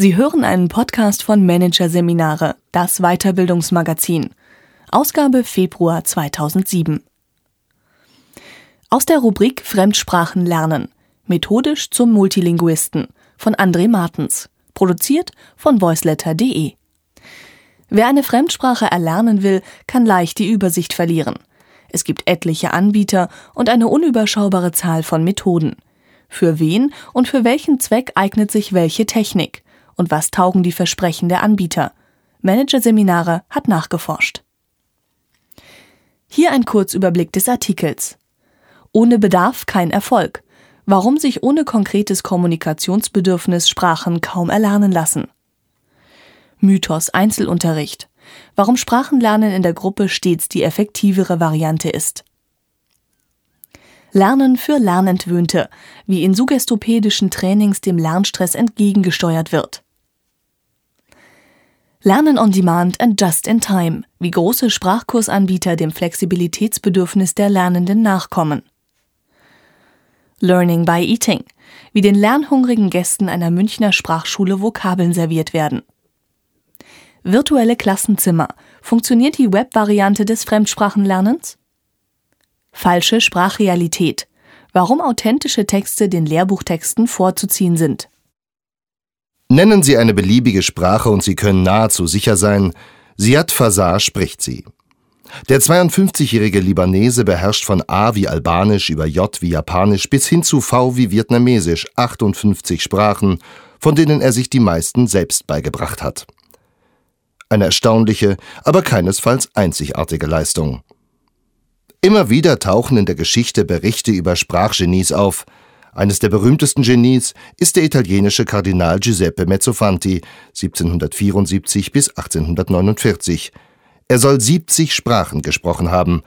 Sie hören einen Podcast von Managerseminare, das Weiterbildungsmagazin. Ausgabe Februar 2007. Aus der Rubrik Fremdsprachen lernen. Methodisch zum Multilinguisten von André Martens. Produziert von voiceletter.de. Wer eine Fremdsprache erlernen will, kann leicht die Übersicht verlieren. Es gibt etliche Anbieter und eine unüberschaubare Zahl von Methoden. Für wen und für welchen Zweck eignet sich welche Technik? Und was taugen die Versprechen der Anbieter? Managerseminare hat nachgeforscht. Hier ein Kurzüberblick des Artikels. Ohne Bedarf kein Erfolg. Warum sich ohne konkretes Kommunikationsbedürfnis Sprachen kaum erlernen lassen. Mythos Einzelunterricht. Warum Sprachenlernen in der Gruppe stets die effektivere Variante ist. Lernen für Lernentwöhnte, wie in suggestopädischen Trainings dem Lernstress entgegengesteuert wird. Lernen on Demand and Just in Time, wie große Sprachkursanbieter dem Flexibilitätsbedürfnis der Lernenden nachkommen. Learning by Eating, wie den lernhungrigen Gästen einer Münchner Sprachschule Vokabeln serviert werden. Virtuelle Klassenzimmer, funktioniert die Web-Variante des Fremdsprachenlernens? Falsche Sprachrealität. Warum authentische Texte den Lehrbuchtexten vorzuziehen sind. Nennen Sie eine beliebige Sprache und Sie können nahezu sicher sein, Siad Fasar spricht sie. Der 52-jährige Libanese beherrscht von A wie Albanisch über J wie Japanisch bis hin zu V wie Vietnamesisch 58 Sprachen, von denen er sich die meisten selbst beigebracht hat. Eine erstaunliche, aber keinesfalls einzigartige Leistung. Immer wieder tauchen in der Geschichte Berichte über Sprachgenies auf. Eines der berühmtesten Genies ist der italienische Kardinal Giuseppe Mezzofanti 1774 bis 1849. Er soll 70 Sprachen gesprochen haben.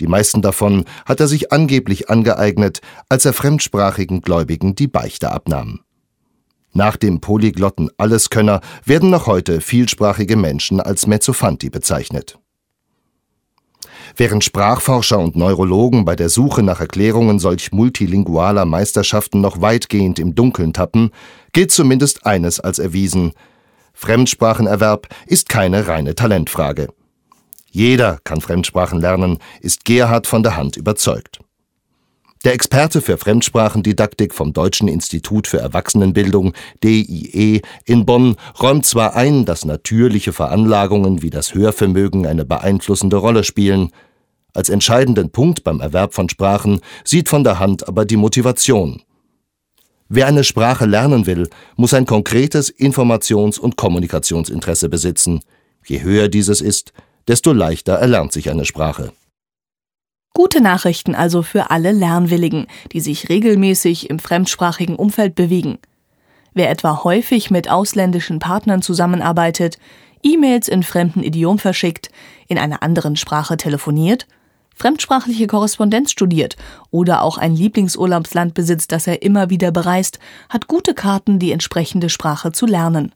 Die meisten davon hat er sich angeblich angeeignet, als er fremdsprachigen Gläubigen die Beichte abnahm. Nach dem polyglotten Alleskönner werden noch heute vielsprachige Menschen als Mezzofanti bezeichnet. Während Sprachforscher und Neurologen bei der Suche nach Erklärungen solch multilingualer Meisterschaften noch weitgehend im Dunkeln tappen, gilt zumindest eines als erwiesen. Fremdsprachenerwerb ist keine reine Talentfrage. Jeder kann Fremdsprachen lernen, ist Gerhard von der Hand überzeugt. Der Experte für Fremdsprachendidaktik vom Deutschen Institut für Erwachsenenbildung DIE in Bonn räumt zwar ein, dass natürliche Veranlagungen wie das Hörvermögen eine beeinflussende Rolle spielen, als entscheidenden Punkt beim Erwerb von Sprachen sieht von der Hand aber die Motivation. Wer eine Sprache lernen will, muss ein konkretes Informations- und Kommunikationsinteresse besitzen. Je höher dieses ist, desto leichter erlernt sich eine Sprache. Gute Nachrichten also für alle Lernwilligen, die sich regelmäßig im fremdsprachigen Umfeld bewegen. Wer etwa häufig mit ausländischen Partnern zusammenarbeitet, E-Mails in fremden Idiom verschickt, in einer anderen Sprache telefoniert, fremdsprachliche Korrespondenz studiert oder auch ein Lieblingsurlaubsland besitzt, das er immer wieder bereist, hat gute Karten, die entsprechende Sprache zu lernen.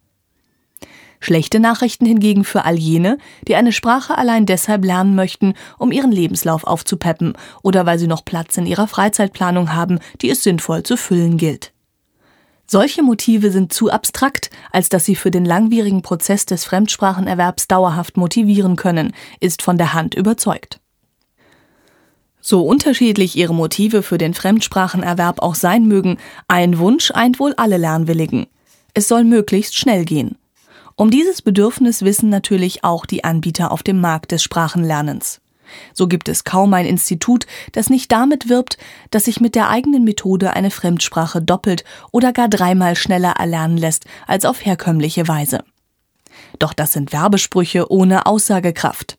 Schlechte Nachrichten hingegen für all jene, die eine Sprache allein deshalb lernen möchten, um ihren Lebenslauf aufzupeppen oder weil sie noch Platz in ihrer Freizeitplanung haben, die es sinnvoll zu füllen gilt. Solche Motive sind zu abstrakt, als dass sie für den langwierigen Prozess des Fremdsprachenerwerbs dauerhaft motivieren können, ist von der Hand überzeugt. So unterschiedlich ihre Motive für den Fremdsprachenerwerb auch sein mögen, ein Wunsch eint wohl alle Lernwilligen. Es soll möglichst schnell gehen. Um dieses Bedürfnis wissen natürlich auch die Anbieter auf dem Markt des Sprachenlernens. So gibt es kaum ein Institut, das nicht damit wirbt, dass sich mit der eigenen Methode eine Fremdsprache doppelt oder gar dreimal schneller erlernen lässt als auf herkömmliche Weise. Doch das sind Werbesprüche ohne Aussagekraft.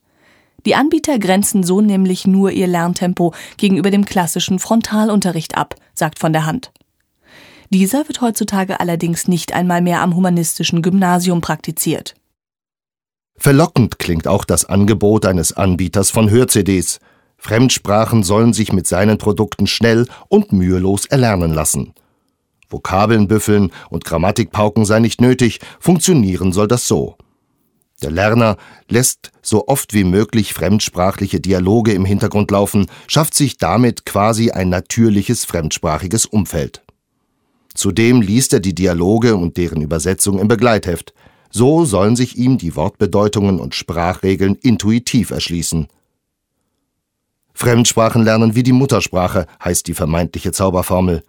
Die Anbieter grenzen so nämlich nur ihr Lerntempo gegenüber dem klassischen Frontalunterricht ab, sagt von der Hand. Dieser wird heutzutage allerdings nicht einmal mehr am humanistischen Gymnasium praktiziert. Verlockend klingt auch das Angebot eines Anbieters von Hör-CDs. Fremdsprachen sollen sich mit seinen Produkten schnell und mühelos erlernen lassen. Vokabeln büffeln und Grammatikpauken sei nicht nötig, funktionieren soll das so. Der Lerner lässt so oft wie möglich fremdsprachliche Dialoge im Hintergrund laufen, schafft sich damit quasi ein natürliches fremdsprachiges Umfeld. Zudem liest er die Dialoge und deren Übersetzung im Begleitheft. So sollen sich ihm die Wortbedeutungen und Sprachregeln intuitiv erschließen. Fremdsprachen lernen wie die Muttersprache, heißt die vermeintliche Zauberformel.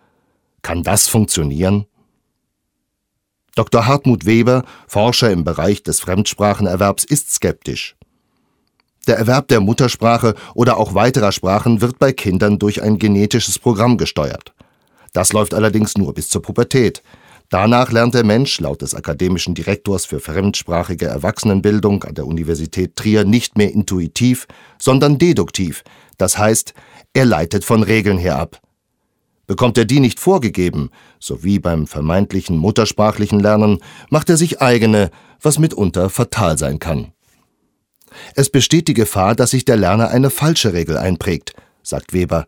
Kann das funktionieren? Dr. Hartmut Weber, Forscher im Bereich des Fremdsprachenerwerbs, ist skeptisch. Der Erwerb der Muttersprache oder auch weiterer Sprachen wird bei Kindern durch ein genetisches Programm gesteuert. Das läuft allerdings nur bis zur Pubertät. Danach lernt der Mensch laut des akademischen Direktors für fremdsprachige Erwachsenenbildung an der Universität Trier nicht mehr intuitiv, sondern deduktiv, das heißt, er leitet von Regeln her ab. Bekommt er die nicht vorgegeben, so wie beim vermeintlichen muttersprachlichen Lernen, macht er sich eigene, was mitunter fatal sein kann. Es besteht die Gefahr, dass sich der Lerner eine falsche Regel einprägt, sagt Weber.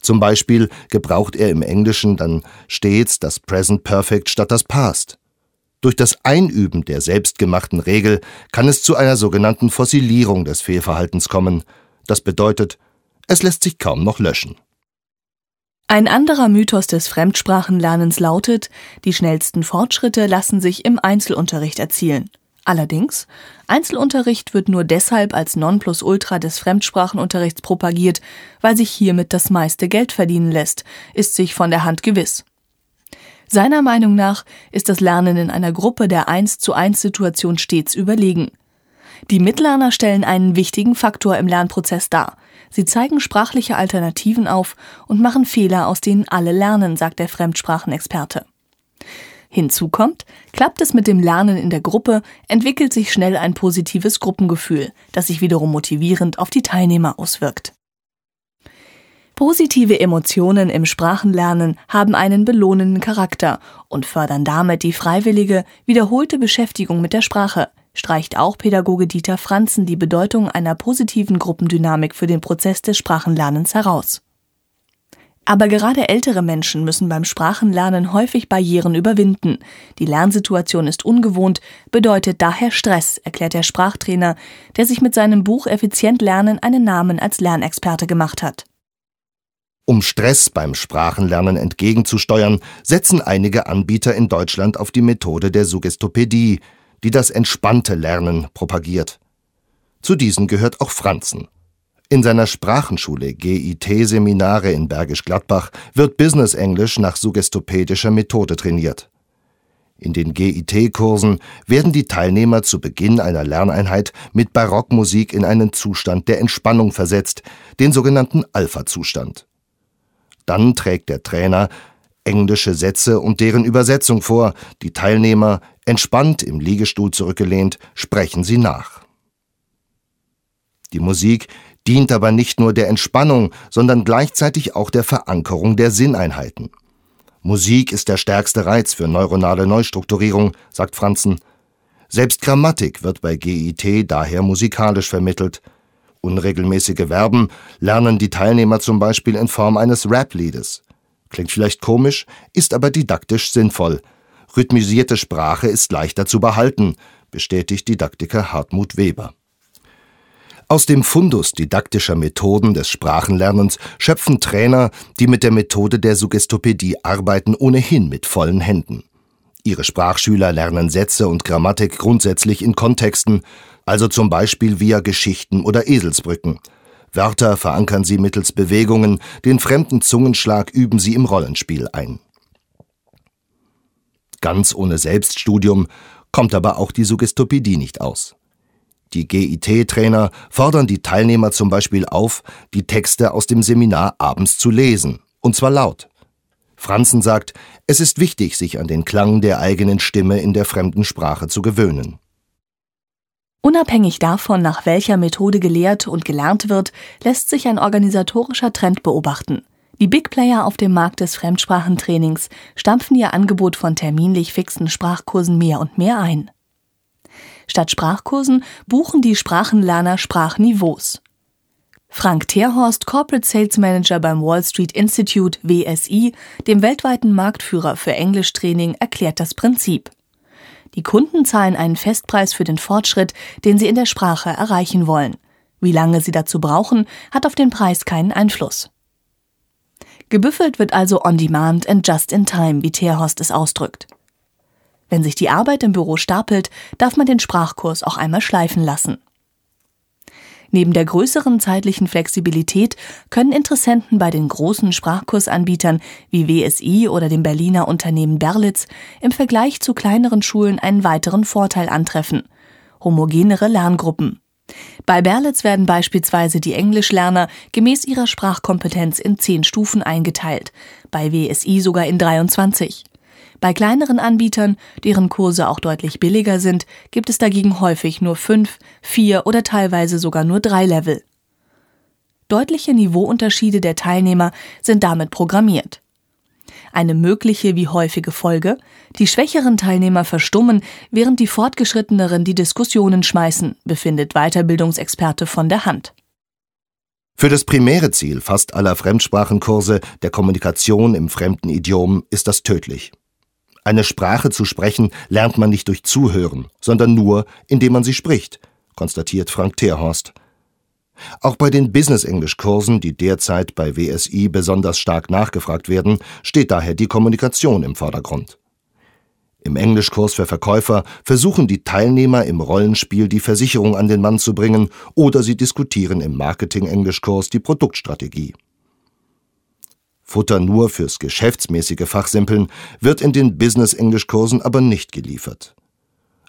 Zum Beispiel gebraucht er im Englischen dann stets das Present Perfect statt das Past. Durch das Einüben der selbstgemachten Regel kann es zu einer sogenannten Fossilierung des Fehlverhaltens kommen. Das bedeutet, es lässt sich kaum noch löschen. Ein anderer Mythos des Fremdsprachenlernens lautet, die schnellsten Fortschritte lassen sich im Einzelunterricht erzielen. Allerdings, Einzelunterricht wird nur deshalb als Nonplusultra des Fremdsprachenunterrichts propagiert, weil sich hiermit das meiste Geld verdienen lässt, ist sich von der Hand gewiss. Seiner Meinung nach ist das Lernen in einer Gruppe der 1 zu 1 Situation stets überlegen. Die Mitlerner stellen einen wichtigen Faktor im Lernprozess dar. Sie zeigen sprachliche Alternativen auf und machen Fehler, aus denen alle lernen, sagt der Fremdsprachenexperte. Hinzu kommt, klappt es mit dem Lernen in der Gruppe, entwickelt sich schnell ein positives Gruppengefühl, das sich wiederum motivierend auf die Teilnehmer auswirkt. Positive Emotionen im Sprachenlernen haben einen belohnenden Charakter und fördern damit die freiwillige, wiederholte Beschäftigung mit der Sprache, streicht auch Pädagoge Dieter Franzen die Bedeutung einer positiven Gruppendynamik für den Prozess des Sprachenlernens heraus. Aber gerade ältere Menschen müssen beim Sprachenlernen häufig Barrieren überwinden. Die Lernsituation ist ungewohnt, bedeutet daher Stress, erklärt der Sprachtrainer, der sich mit seinem Buch Effizient Lernen einen Namen als Lernexperte gemacht hat. Um Stress beim Sprachenlernen entgegenzusteuern, setzen einige Anbieter in Deutschland auf die Methode der Suggestopädie, die das entspannte Lernen propagiert. Zu diesen gehört auch Franzen. In seiner Sprachenschule GIT Seminare in Bergisch Gladbach wird Business Englisch nach suggestopädischer Methode trainiert. In den GIT-Kursen werden die Teilnehmer zu Beginn einer Lerneinheit mit Barockmusik in einen Zustand der Entspannung versetzt, den sogenannten Alpha-Zustand. Dann trägt der Trainer englische Sätze und deren Übersetzung vor. Die Teilnehmer, entspannt im Liegestuhl zurückgelehnt, sprechen sie nach. Die Musik dient aber nicht nur der Entspannung, sondern gleichzeitig auch der Verankerung der Sinneinheiten. Musik ist der stärkste Reiz für neuronale Neustrukturierung, sagt Franzen. Selbst Grammatik wird bei GIT daher musikalisch vermittelt. Unregelmäßige Verben lernen die Teilnehmer zum Beispiel in Form eines Rap-Liedes. Klingt vielleicht komisch, ist aber didaktisch sinnvoll. Rhythmisierte Sprache ist leichter zu behalten, bestätigt Didaktiker Hartmut Weber. Aus dem Fundus didaktischer Methoden des Sprachenlernens schöpfen Trainer, die mit der Methode der Suggestopädie arbeiten, ohnehin mit vollen Händen. Ihre Sprachschüler lernen Sätze und Grammatik grundsätzlich in Kontexten, also zum Beispiel via Geschichten oder Eselsbrücken. Wörter verankern sie mittels Bewegungen, den fremden Zungenschlag üben sie im Rollenspiel ein. Ganz ohne Selbststudium kommt aber auch die Suggestopädie nicht aus. Die GIT-Trainer fordern die Teilnehmer zum Beispiel auf, die Texte aus dem Seminar abends zu lesen, und zwar laut. Franzen sagt, es ist wichtig, sich an den Klang der eigenen Stimme in der fremden Sprache zu gewöhnen. Unabhängig davon, nach welcher Methode gelehrt und gelernt wird, lässt sich ein organisatorischer Trend beobachten. Die Big Player auf dem Markt des Fremdsprachentrainings stampfen ihr Angebot von terminlich fixen Sprachkursen mehr und mehr ein. Statt Sprachkursen buchen die Sprachenlerner Sprachniveaus. Frank Terhorst, Corporate Sales Manager beim Wall Street Institute WSI, dem weltweiten Marktführer für Englischtraining, erklärt das Prinzip. Die Kunden zahlen einen Festpreis für den Fortschritt, den sie in der Sprache erreichen wollen. Wie lange sie dazu brauchen, hat auf den Preis keinen Einfluss. Gebüffelt wird also on demand and just in time, wie Terhorst es ausdrückt. Wenn sich die Arbeit im Büro stapelt, darf man den Sprachkurs auch einmal schleifen lassen. Neben der größeren zeitlichen Flexibilität können Interessenten bei den großen Sprachkursanbietern wie WSI oder dem Berliner Unternehmen Berlitz im Vergleich zu kleineren Schulen einen weiteren Vorteil antreffen. Homogenere Lerngruppen. Bei Berlitz werden beispielsweise die Englischlerner gemäß ihrer Sprachkompetenz in zehn Stufen eingeteilt, bei WSI sogar in 23. Bei kleineren Anbietern, deren Kurse auch deutlich billiger sind, gibt es dagegen häufig nur fünf, vier oder teilweise sogar nur drei Level. Deutliche Niveauunterschiede der Teilnehmer sind damit programmiert. Eine mögliche wie häufige Folge, die schwächeren Teilnehmer verstummen, während die fortgeschritteneren die Diskussionen schmeißen, befindet Weiterbildungsexperte von der Hand. Für das primäre Ziel fast aller Fremdsprachenkurse, der Kommunikation im fremden Idiom, ist das tödlich. Eine Sprache zu sprechen lernt man nicht durch Zuhören, sondern nur, indem man sie spricht, konstatiert Frank Terhorst. Auch bei den Business-Englisch-Kursen, die derzeit bei WSI besonders stark nachgefragt werden, steht daher die Kommunikation im Vordergrund. Im Englischkurs für Verkäufer versuchen die Teilnehmer im Rollenspiel die Versicherung an den Mann zu bringen oder sie diskutieren im Marketing-Englischkurs die Produktstrategie. Futter nur fürs geschäftsmäßige Fachsimpeln wird in den Business-Englischkursen aber nicht geliefert.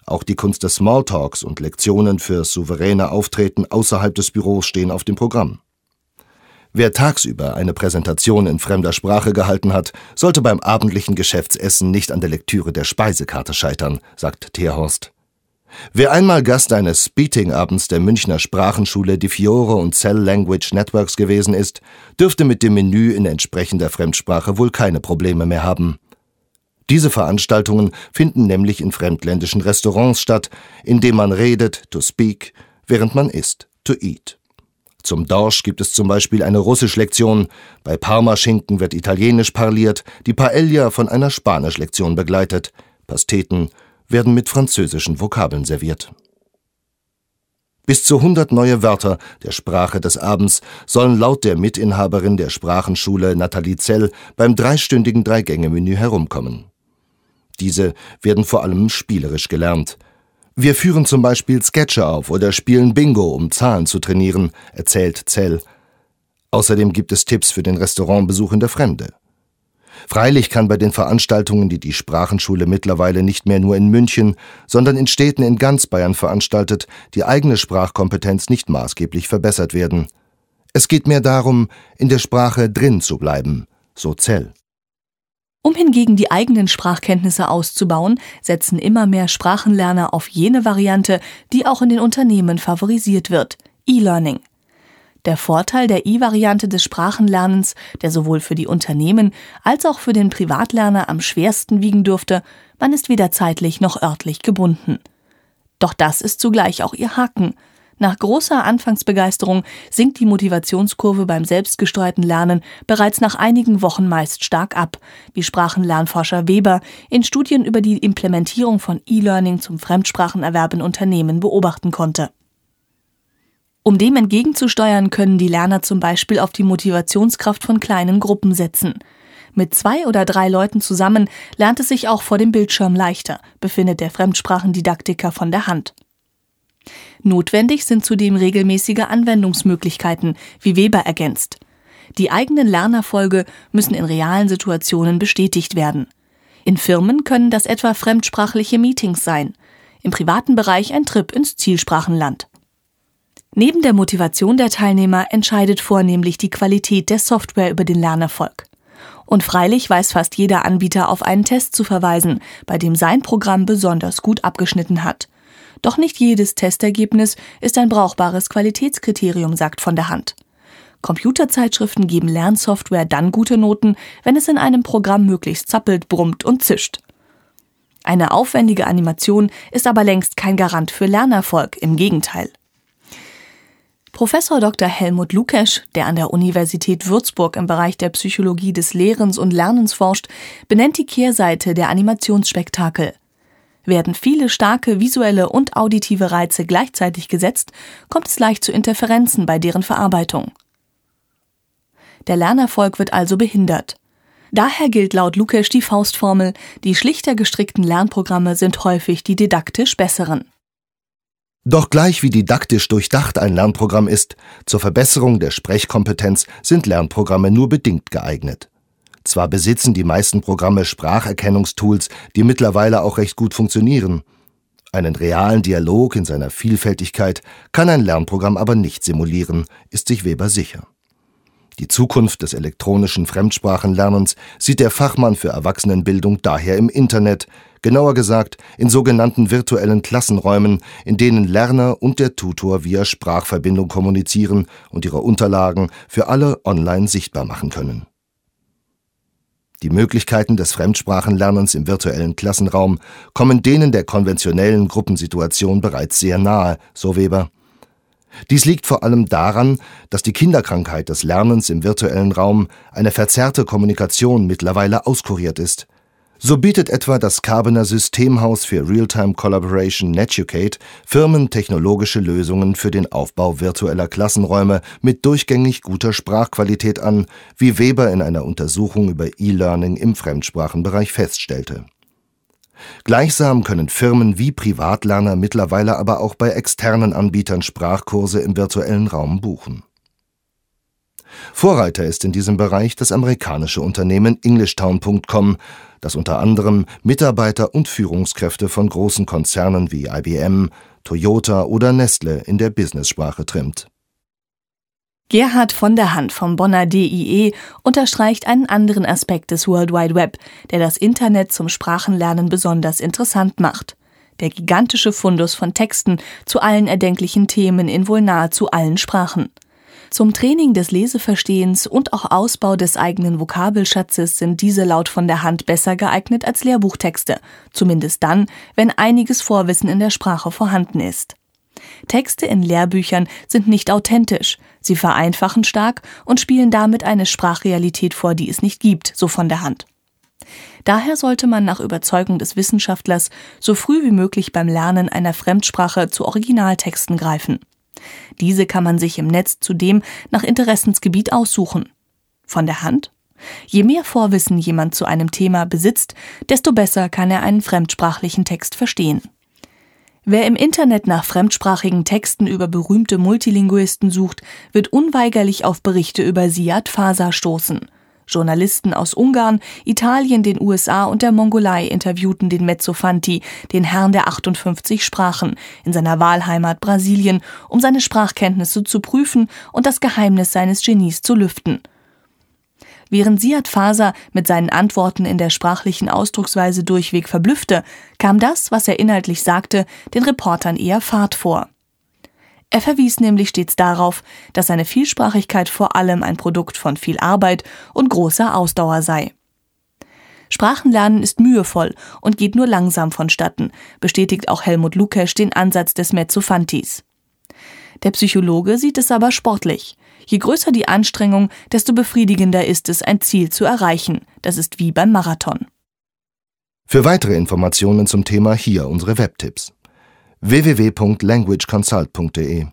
Auch die Kunst des Smalltalks und Lektionen fürs souveräne Auftreten außerhalb des Büros stehen auf dem Programm. Wer tagsüber eine Präsentation in fremder Sprache gehalten hat, sollte beim abendlichen Geschäftsessen nicht an der Lektüre der Speisekarte scheitern, sagt Terhorst. Wer einmal Gast eines Speaking-Abends der Münchner Sprachenschule Di Fiore und Cell Language Networks gewesen ist, dürfte mit dem Menü in entsprechender Fremdsprache wohl keine Probleme mehr haben. Diese Veranstaltungen finden nämlich in fremdländischen Restaurants statt, in dem man redet, to speak, während man isst, to eat. Zum Dorsch gibt es zum Beispiel eine Russisch-Lektion, bei Parmaschinken wird Italienisch parliert, die Paella von einer Spanisch-Lektion begleitet, Pasteten werden mit französischen Vokabeln serviert. Bis zu 100 neue Wörter der Sprache des Abends sollen laut der Mitinhaberin der Sprachenschule Nathalie Zell beim dreistündigen Dreigänge-Menü herumkommen. Diese werden vor allem spielerisch gelernt. Wir führen zum Beispiel Sketche auf oder spielen Bingo, um Zahlen zu trainieren, erzählt Zell. Außerdem gibt es Tipps für den Restaurantbesuch in der Fremde. Freilich kann bei den Veranstaltungen, die die Sprachenschule mittlerweile nicht mehr nur in München, sondern in Städten in ganz Bayern veranstaltet, die eigene Sprachkompetenz nicht maßgeblich verbessert werden. Es geht mehr darum, in der Sprache drin zu bleiben, so Zell. Um hingegen die eigenen Sprachkenntnisse auszubauen, setzen immer mehr Sprachenlerner auf jene Variante, die auch in den Unternehmen favorisiert wird, E-Learning. Der Vorteil der I-Variante des Sprachenlernens, der sowohl für die Unternehmen als auch für den Privatlerner am schwersten wiegen dürfte, man ist weder zeitlich noch örtlich gebunden. Doch das ist zugleich auch ihr Haken. Nach großer Anfangsbegeisterung sinkt die Motivationskurve beim selbstgesteuerten Lernen bereits nach einigen Wochen meist stark ab, wie Sprachenlernforscher Weber in Studien über die Implementierung von E-Learning zum Fremdsprachenerwerb in Unternehmen beobachten konnte. Um dem entgegenzusteuern, können die Lerner zum Beispiel auf die Motivationskraft von kleinen Gruppen setzen. Mit zwei oder drei Leuten zusammen lernt es sich auch vor dem Bildschirm leichter, befindet der Fremdsprachendidaktiker von der Hand. Notwendig sind zudem regelmäßige Anwendungsmöglichkeiten, wie Weber ergänzt. Die eigenen Lernerfolge müssen in realen Situationen bestätigt werden. In Firmen können das etwa fremdsprachliche Meetings sein, im privaten Bereich ein Trip ins Zielsprachenland. Neben der Motivation der Teilnehmer entscheidet vornehmlich die Qualität der Software über den Lernerfolg. Und freilich weiß fast jeder Anbieter auf einen Test zu verweisen, bei dem sein Programm besonders gut abgeschnitten hat. Doch nicht jedes Testergebnis ist ein brauchbares Qualitätskriterium, sagt von der Hand. Computerzeitschriften geben Lernsoftware dann gute Noten, wenn es in einem Programm möglichst zappelt, brummt und zischt. Eine aufwendige Animation ist aber längst kein Garant für Lernerfolg, im Gegenteil. Professor Dr. Helmut Lukesch, der an der Universität Würzburg im Bereich der Psychologie des Lehrens und Lernens forscht, benennt die Kehrseite der Animationsspektakel. Werden viele starke visuelle und auditive Reize gleichzeitig gesetzt, kommt es leicht zu Interferenzen bei deren Verarbeitung. Der Lernerfolg wird also behindert. Daher gilt laut Lukesch die Faustformel, die schlichter gestrickten Lernprogramme sind häufig die didaktisch besseren. Doch gleich wie didaktisch durchdacht ein Lernprogramm ist, zur Verbesserung der Sprechkompetenz sind Lernprogramme nur bedingt geeignet. Zwar besitzen die meisten Programme Spracherkennungstools, die mittlerweile auch recht gut funktionieren. Einen realen Dialog in seiner Vielfältigkeit kann ein Lernprogramm aber nicht simulieren, ist sich Weber sicher. Die Zukunft des elektronischen Fremdsprachenlernens sieht der Fachmann für Erwachsenenbildung daher im Internet, genauer gesagt in sogenannten virtuellen Klassenräumen, in denen Lerner und der Tutor via Sprachverbindung kommunizieren und ihre Unterlagen für alle online sichtbar machen können. Die Möglichkeiten des Fremdsprachenlernens im virtuellen Klassenraum kommen denen der konventionellen Gruppensituation bereits sehr nahe, so Weber. Dies liegt vor allem daran, dass die Kinderkrankheit des Lernens im virtuellen Raum, eine verzerrte Kommunikation mittlerweile auskuriert ist. So bietet etwa das Carbener Systemhaus für Real-Time Collaboration Netucate Firmen technologische Lösungen für den Aufbau virtueller Klassenräume mit durchgängig guter Sprachqualität an, wie Weber in einer Untersuchung über E-Learning im Fremdsprachenbereich feststellte Gleichsam können Firmen wie Privatlerner mittlerweile aber auch bei externen Anbietern Sprachkurse im virtuellen Raum buchen. Vorreiter ist in diesem Bereich das amerikanische Unternehmen Englishtown.com, das unter anderem Mitarbeiter und Führungskräfte von großen Konzernen wie IBM, Toyota oder Nestle in der Business-Sprache trimmt Gerhard von der Hand vom Bonner DIE unterstreicht einen anderen Aspekt des World Wide Web, der das Internet zum Sprachenlernen besonders interessant macht. Der gigantische Fundus von Texten zu allen erdenklichen Themen in wohl nahezu allen Sprachen. Zum Training des Leseverstehens und auch Ausbau des eigenen Vokabelschatzes sind diese laut von der Hand besser geeignet als Lehrbuchtexte, zumindest dann, wenn einiges Vorwissen in der Sprache vorhanden ist. Texte in Lehrbüchern sind nicht authentisch, sie vereinfachen stark und spielen damit eine Sprachrealität vor, die es nicht gibt, so von der Hand. Daher sollte man nach Überzeugung des Wissenschaftlers so früh wie möglich beim Lernen einer Fremdsprache zu Originaltexten greifen. Diese kann man sich im Netz zudem nach Interessensgebiet aussuchen. Von der Hand? Je mehr Vorwissen jemand zu einem Thema besitzt, desto besser kann er einen fremdsprachlichen Text verstehen. Wer im Internet nach fremdsprachigen Texten über berühmte Multilinguisten sucht, wird unweigerlich auf Berichte über Siad Fasa stoßen. Journalisten aus Ungarn, Italien, den USA und der Mongolei interviewten den Mezzofanti, den Herrn der 58 Sprachen, in seiner Wahlheimat Brasilien, um seine Sprachkenntnisse zu prüfen und das Geheimnis seines Genies zu lüften. Während Siad Faser mit seinen Antworten in der sprachlichen Ausdrucksweise durchweg verblüffte, kam das, was er inhaltlich sagte, den Reportern eher fad vor. Er verwies nämlich stets darauf, dass seine Vielsprachigkeit vor allem ein Produkt von viel Arbeit und großer Ausdauer sei. Sprachenlernen ist mühevoll und geht nur langsam vonstatten, bestätigt auch Helmut Lukesch den Ansatz des Mezzofantis. Der Psychologe sieht es aber sportlich. Je größer die Anstrengung, desto befriedigender ist es, ein Ziel zu erreichen. Das ist wie beim Marathon. Für weitere Informationen zum Thema hier unsere Webtipps. www.languageconsult.de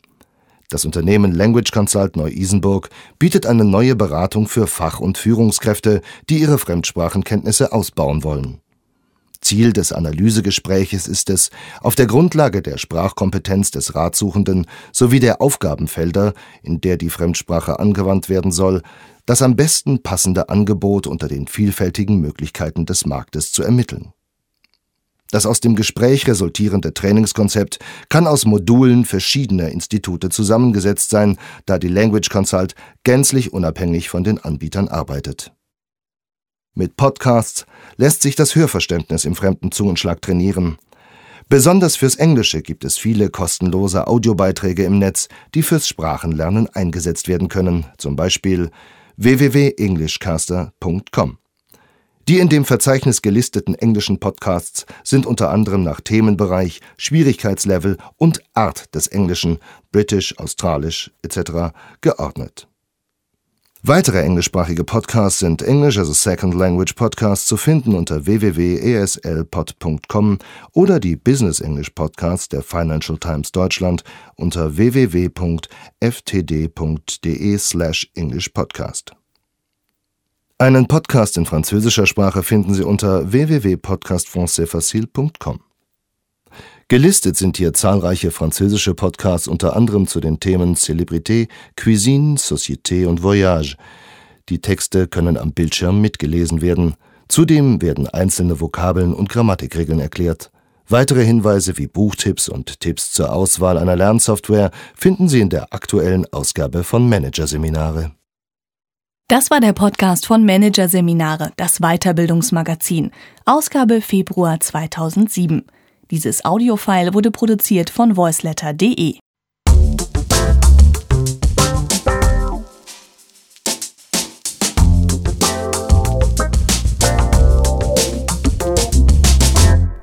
Das Unternehmen Language Consult Neu-Isenburg bietet eine neue Beratung für Fach- und Führungskräfte, die ihre Fremdsprachenkenntnisse ausbauen wollen. Ziel des Analysegespräches ist es, auf der Grundlage der Sprachkompetenz des Ratsuchenden sowie der Aufgabenfelder, in der die Fremdsprache angewandt werden soll, das am besten passende Angebot unter den vielfältigen Möglichkeiten des Marktes zu ermitteln. Das aus dem Gespräch resultierende Trainingskonzept kann aus Modulen verschiedener Institute zusammengesetzt sein, da die Language Consult gänzlich unabhängig von den Anbietern arbeitet mit Podcasts lässt sich das Hörverständnis im fremden Zungenschlag trainieren. Besonders fürs Englische gibt es viele kostenlose Audiobeiträge im Netz, die fürs Sprachenlernen eingesetzt werden können, zum Beispiel www.englishcaster.com. Die in dem Verzeichnis gelisteten englischen Podcasts sind unter anderem nach Themenbereich, Schwierigkeitslevel und Art des Englischen, British, Australisch etc. geordnet. Weitere englischsprachige Podcasts sind English as a Second Language Podcasts zu finden unter www.eslpod.com oder die Business English Podcasts der Financial Times Deutschland unter www.ftd.de/englishpodcast. Einen Podcast in französischer Sprache finden Sie unter www.podcastfrancaisfacile.com. Gelistet sind hier zahlreiche französische Podcasts unter anderem zu den Themen Célébrité, Cuisine, Société und Voyage. Die Texte können am Bildschirm mitgelesen werden. Zudem werden einzelne Vokabeln und Grammatikregeln erklärt. Weitere Hinweise wie Buchtipps und Tipps zur Auswahl einer Lernsoftware finden Sie in der aktuellen Ausgabe von Managerseminare. Das war der Podcast von Managerseminare, das Weiterbildungsmagazin, Ausgabe Februar 2007. Dieses Audiofile wurde produziert von voiceletter.de.